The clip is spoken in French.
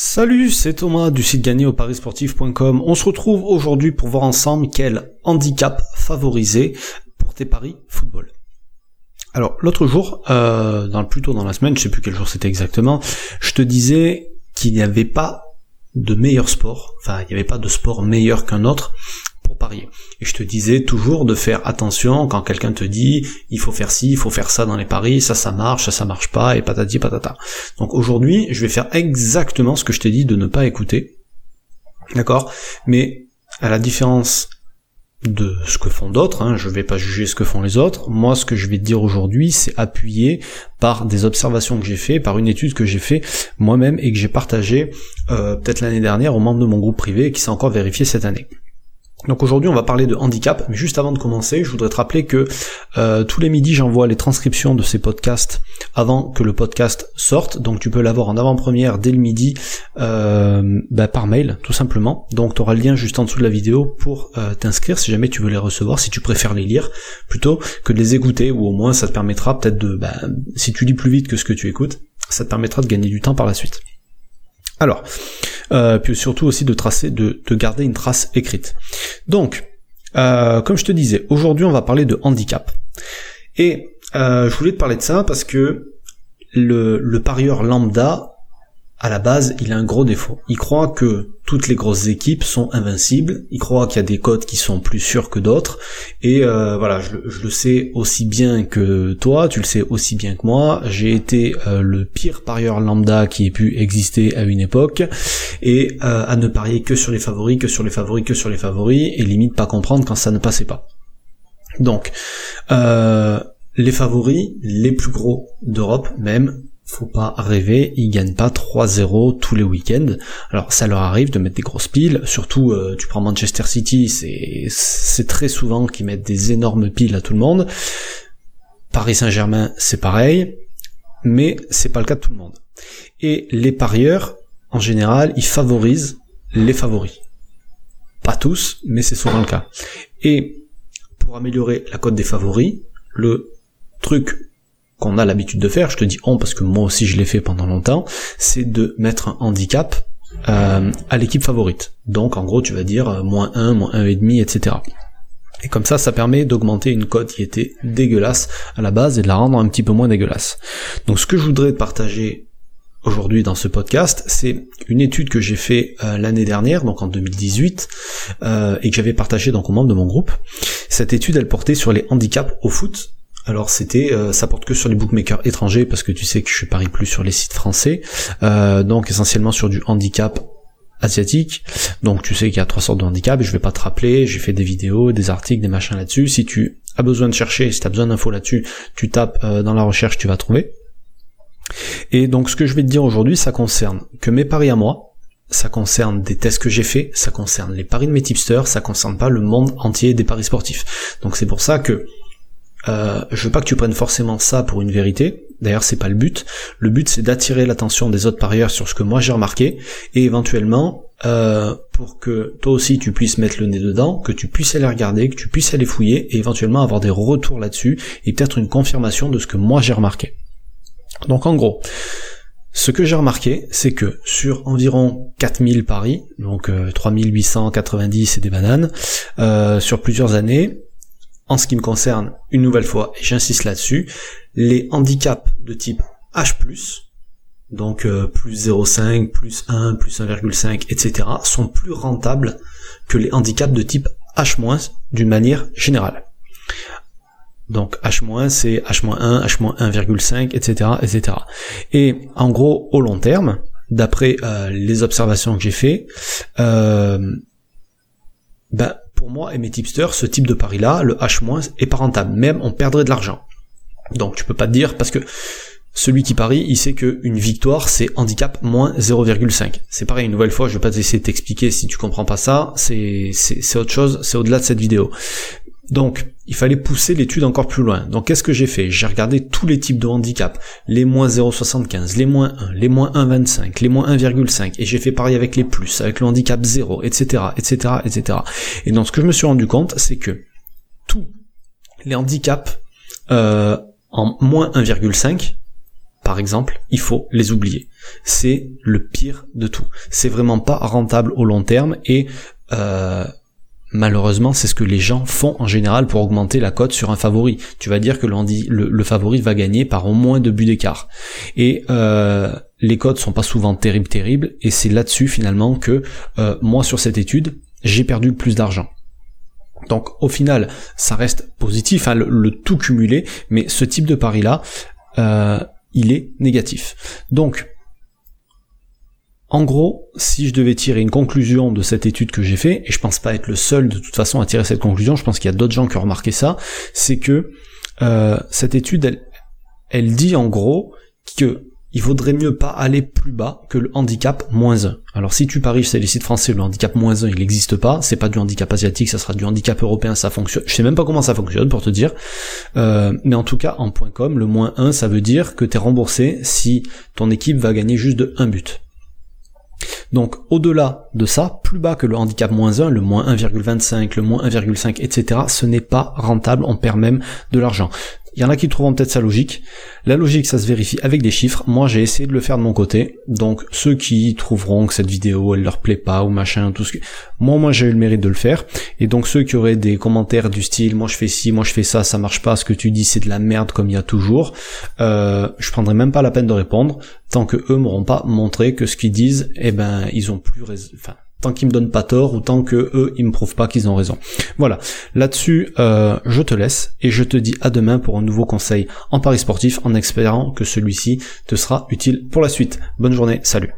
Salut, c'est Thomas du site gagné au parisportif.com. On se retrouve aujourd'hui pour voir ensemble quel handicap favoriser pour tes paris football. Alors l'autre jour, euh, dans le plutôt dans la semaine, je sais plus quel jour c'était exactement, je te disais qu'il n'y avait pas de meilleur sport, enfin il n'y avait pas de sport meilleur qu'un autre parier. Et je te disais toujours de faire attention quand quelqu'un te dit il faut faire ci, il faut faire ça dans les paris, ça ça marche, ça ça marche pas, et patati patata. Donc aujourd'hui, je vais faire exactement ce que je t'ai dit de ne pas écouter. D'accord? Mais à la différence de ce que font d'autres, hein, je vais pas juger ce que font les autres, moi ce que je vais te dire aujourd'hui c'est appuyé par des observations que j'ai fait, par une étude que j'ai fait moi-même et que j'ai partagé euh, peut-être l'année dernière aux membres de mon groupe privé et qui s'est encore vérifié cette année. Donc aujourd'hui on va parler de handicap, mais juste avant de commencer, je voudrais te rappeler que euh, tous les midis j'envoie les transcriptions de ces podcasts avant que le podcast sorte, donc tu peux l'avoir en avant-première dès le midi euh, bah, par mail tout simplement. Donc tu auras le lien juste en dessous de la vidéo pour euh, t'inscrire si jamais tu veux les recevoir, si tu préfères les lire plutôt que de les écouter, ou au moins ça te permettra peut-être de, bah, si tu lis plus vite que ce que tu écoutes, ça te permettra de gagner du temps par la suite. Alors, euh, puis surtout aussi de tracer, de, garder une trace écrite. Donc, euh, comme je te disais, aujourd'hui on va parler de handicap. Et euh, je voulais te parler de ça parce que le, le parieur lambda à la base, il a un gros défaut. Il croit que toutes les grosses équipes sont invincibles. Il croit qu'il y a des codes qui sont plus sûrs que d'autres. Et euh, voilà, je, le sais aussi bien que toi, tu le sais aussi bien que moi. J'ai été euh, le pire parieur lambda qui ait pu exister à une époque, et euh, à ne parier que sur les favoris, que sur les favoris, que sur les favoris, et limite pas comprendre quand ça ne passait pas. Donc, les favoris, les plus gros d'Europe même, faut pas rêver, ils gagnent pas 3-0 tous les week-ends. Alors ça leur arrive de mettre des grosses piles, surtout euh, tu prends Manchester City, c'est très souvent qu'ils mettent des énormes piles à tout le monde. Paris Saint-Germain, c'est pareil, mais c'est pas le cas de tout le monde. Et les parieurs, en général, ils favorisent les favoris. Pas tous, mais c'est souvent le cas. Et pour améliorer la cote des favoris, le truc qu'on a l'habitude de faire, je te dis on parce que moi aussi je l'ai fait pendant longtemps, c'est de mettre un handicap euh, à l'équipe favorite. Donc en gros tu vas dire euh, moins 1, moins 1,5, etc. Et comme ça, ça permet d'augmenter une cote qui était dégueulasse à la base et de la rendre un petit peu moins dégueulasse. Donc ce que je voudrais partager aujourd'hui dans ce podcast, c'est une étude que j'ai fait euh, l'année dernière, donc en 2018, et que j'avais partagée donc aux membres de mon groupe. Cette étude, elle portait sur les handicaps au foot, alors c'était, euh, ça porte que sur les bookmakers étrangers parce que tu sais que je parie plus sur les sites français, euh, donc essentiellement sur du handicap asiatique. Donc tu sais qu'il y a trois sortes de handicap je vais pas te rappeler, j'ai fait des vidéos, des articles, des machins là-dessus. Si tu as besoin de chercher, si tu as besoin d'infos là-dessus, tu tapes euh, dans la recherche, tu vas trouver. Et donc ce que je vais te dire aujourd'hui, ça concerne que mes paris à moi, ça concerne des tests que j'ai faits, ça concerne les paris de mes tipsters, ça concerne pas le monde entier des paris sportifs. Donc c'est pour ça que euh, je veux pas que tu prennes forcément ça pour une vérité. D'ailleurs, c'est pas le but. Le but, c'est d'attirer l'attention des autres parieurs sur ce que moi j'ai remarqué, et éventuellement, euh, pour que toi aussi tu puisses mettre le nez dedans, que tu puisses aller regarder, que tu puisses aller fouiller, et éventuellement avoir des retours là-dessus, et peut-être une confirmation de ce que moi j'ai remarqué. Donc en gros, ce que j'ai remarqué, c'est que sur environ 4000 paris, donc 3890 euh, et des bananes, sur plusieurs années, en ce qui me concerne, une nouvelle fois, et j'insiste là-dessus, les handicaps de type H+, donc euh, plus 0,5, plus 1, plus 1,5, etc., sont plus rentables que les handicaps de type H- d'une manière générale. Donc H- c'est H-1, H-1,5, etc., etc. Et en gros, au long terme, d'après euh, les observations que j'ai fait, euh, ben, pour moi et mes tipsters, ce type de pari-là, le H- est pas rentable. Même on perdrait de l'argent. Donc tu peux pas te dire, parce que celui qui parie, il sait qu'une victoire, c'est handicap moins 0,5. C'est pareil, une nouvelle fois, je vais pas essayer de t'expliquer si tu comprends pas ça, c'est autre chose, c'est au-delà de cette vidéo. Donc, il fallait pousser l'étude encore plus loin. Donc, qu'est-ce que j'ai fait? J'ai regardé tous les types de handicap, les moins 0,75, les moins 1, les moins 1,25, les moins 1,5, et j'ai fait pareil avec les plus, avec le handicap 0, etc., etc., etc. Et donc, ce que je me suis rendu compte, c'est que tous les handicaps euh, en moins 1,5, par exemple, il faut les oublier. C'est le pire de tout. C'est vraiment pas rentable au long terme et euh, malheureusement, c'est ce que les gens font en général pour augmenter la cote sur un favori. Tu vas dire que le, le favori va gagner par au moins deux buts d'écart. Et euh, les cotes sont pas souvent terribles, terribles, et c'est là-dessus finalement que euh, moi sur cette étude, j'ai perdu plus d'argent. Donc au final, ça reste positif, hein, le, tout cumulé, mais ce type de pari-là, euh, il est négatif. Donc en gros, si je devais tirer une conclusion de cette étude que j'ai fait, et je pense pas être le seul de toute façon à tirer cette conclusion, je pense qu'il y a d'autres gens qui ont remarqué ça, c'est que euh, cette étude, elle, dit en gros que il vaudrait mieux pas aller plus bas que le handicap moins 1. Alors si tu paries chez les sites français, le handicap moins 1 il n'existe pas, c'est pas du handicap asiatique, ça sera du handicap européen, ça fonctionne. Je sais même pas comment ça fonctionne pour te dire. Euh, mais en tout cas, en point .com, le moins 1 ça veut dire que tu es remboursé si ton équipe va gagner juste de 1 but. Donc au-delà de ça, plus bas que le handicap moins 1, le moins 1,25, le moins 1,5, etc., ce n'est pas rentable, on perd même de l'argent. Il y en a qui trouveront peut-être ça logique. La logique, ça se vérifie avec des chiffres. Moi, j'ai essayé de le faire de mon côté. Donc, ceux qui trouveront que cette vidéo, elle leur plaît pas ou machin, tout ce que... Moi, moi, j'ai eu le mérite de le faire. Et donc, ceux qui auraient des commentaires du style, moi, je fais ci, moi, je fais ça, ça marche pas, ce que tu dis, c'est de la merde comme il y a toujours, euh, je prendrai même pas la peine de répondre tant que eux m'auront pas montré que ce qu'ils disent, eh ben, ils ont plus raison. Tant qu'ils me donnent pas tort ou tant que eux ils me prouvent pas qu'ils ont raison. Voilà. Là-dessus, euh, je te laisse et je te dis à demain pour un nouveau conseil en paris sportif en espérant que celui-ci te sera utile pour la suite. Bonne journée, salut.